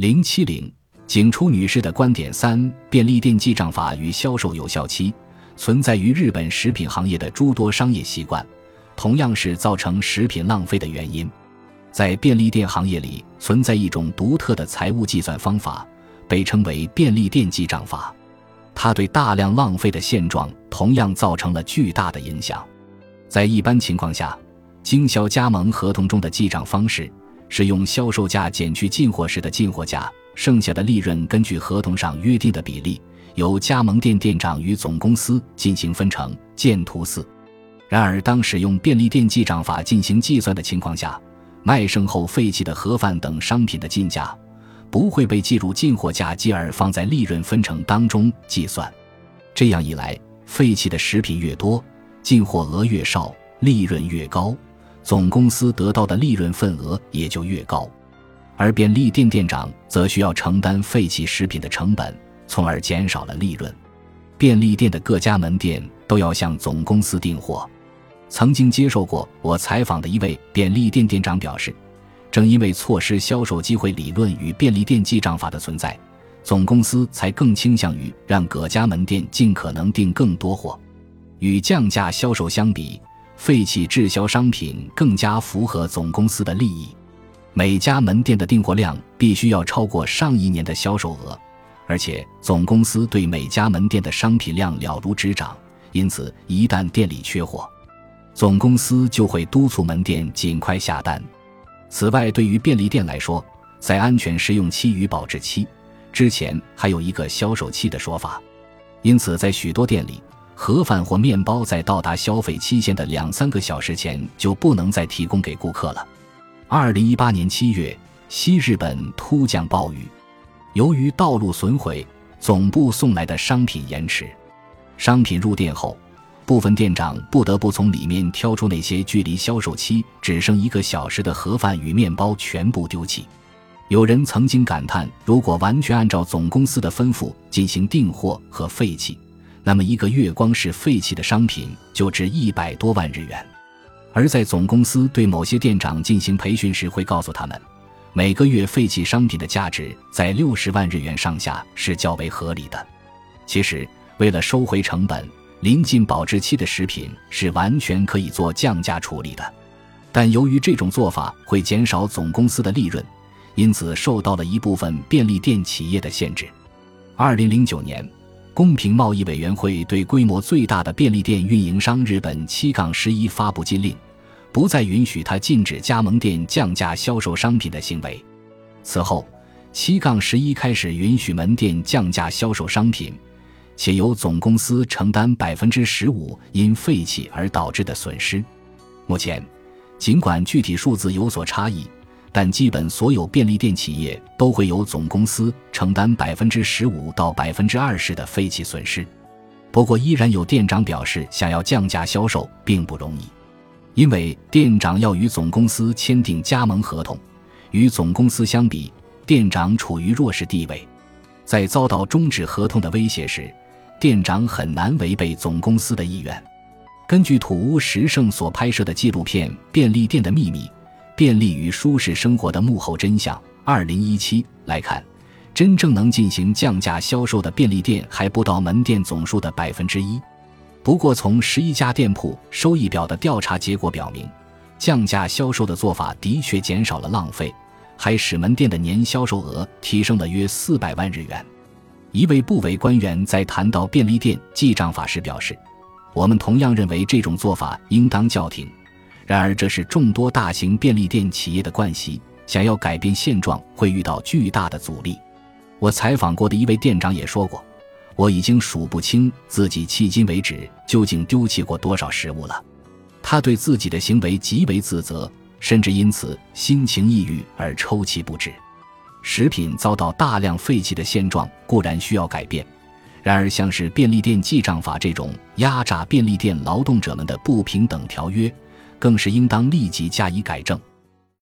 零七零，景初女士的观点三：便利店记账法与销售有效期存在于日本食品行业的诸多商业习惯，同样是造成食品浪费的原因。在便利店行业里，存在一种独特的财务计算方法，被称为便利店记账法。它对大量浪费的现状同样造成了巨大的影响。在一般情况下，经销加盟合同中的记账方式。是用销售价减去进货时的进货价，剩下的利润根据合同上约定的比例，由加盟店店长与总公司进行分成。见图四。然而，当使用便利店记账法进行计算的情况下，卖剩后废弃的盒饭等商品的进价不会被计入进货价，继而放在利润分成当中计算。这样一来，废弃的食品越多，进货额越少，利润越高。总公司得到的利润份额也就越高，而便利店店长则需要承担废弃食品的成本，从而减少了利润。便利店的各家门店都要向总公司订货。曾经接受过我采访的一位便利店店长表示，正因为错失销售机会理论与便利店记账法的存在，总公司才更倾向于让各家门店尽可能订更多货，与降价销售相比。废弃滞销商品更加符合总公司的利益，每家门店的订货量必须要超过上一年的销售额，而且总公司对每家门店的商品量了如指掌，因此一旦店里缺货，总公司就会督促门店尽快下单。此外，对于便利店来说，在安全试用期与保质期之前还有一个销售期的说法，因此在许多店里。盒饭或面包在到达消费期限的两三个小时前就不能再提供给顾客了。二零一八年七月，西日本突降暴雨，由于道路损毁，总部送来的商品延迟。商品入店后，部分店长不得不从里面挑出那些距离销售期只剩一个小时的盒饭与面包，全部丢弃。有人曾经感叹：如果完全按照总公司的吩咐进行订货和废弃。那么一个月光是废弃的商品就值一百多万日元，而在总公司对某些店长进行培训时，会告诉他们，每个月废弃商品的价值在六十万日元上下是较为合理的。其实，为了收回成本，临近保质期的食品是完全可以做降价处理的，但由于这种做法会减少总公司的利润，因此受到了一部分便利店企业的限制。二零零九年。公平贸易委员会对规模最大的便利店运营商日本七杠十一发布禁令，不再允许他禁止加盟店降价销售商品的行为。此后，七杠十一开始允许门店降价销售商品，且由总公司承担百分之十五因废弃而导致的损失。目前，尽管具体数字有所差异。但基本所有便利店企业都会由总公司承担百分之十五到百分之二十的废弃损失。不过，依然有店长表示，想要降价销售并不容易，因为店长要与总公司签订加盟合同。与总公司相比，店长处于弱势地位，在遭到终止合同的威胁时，店长很难违背总公司的意愿。根据土屋实胜所拍摄的纪录片《便利店的秘密》。便利与舒适生活的幕后真相。二零一七来看，真正能进行降价销售的便利店还不到门店总数的百分之一。不过，从十一家店铺收益表的调查结果表明，降价销售的做法的确减少了浪费，还使门店的年销售额提升了约四百万日元。一位部委官员在谈到便利店记账法时表示：“我们同样认为这种做法应当叫停。”然而，这是众多大型便利店企业的惯习。想要改变现状，会遇到巨大的阻力。我采访过的一位店长也说过：“我已经数不清自己迄今为止究竟丢弃过多少食物了。”他对自己的行为极为自责，甚至因此心情抑郁而抽泣不止。食品遭到大量废弃的现状固然需要改变，然而像是便利店记账法这种压榨便利店劳动者们的不平等条约。更是应当立即加以改正。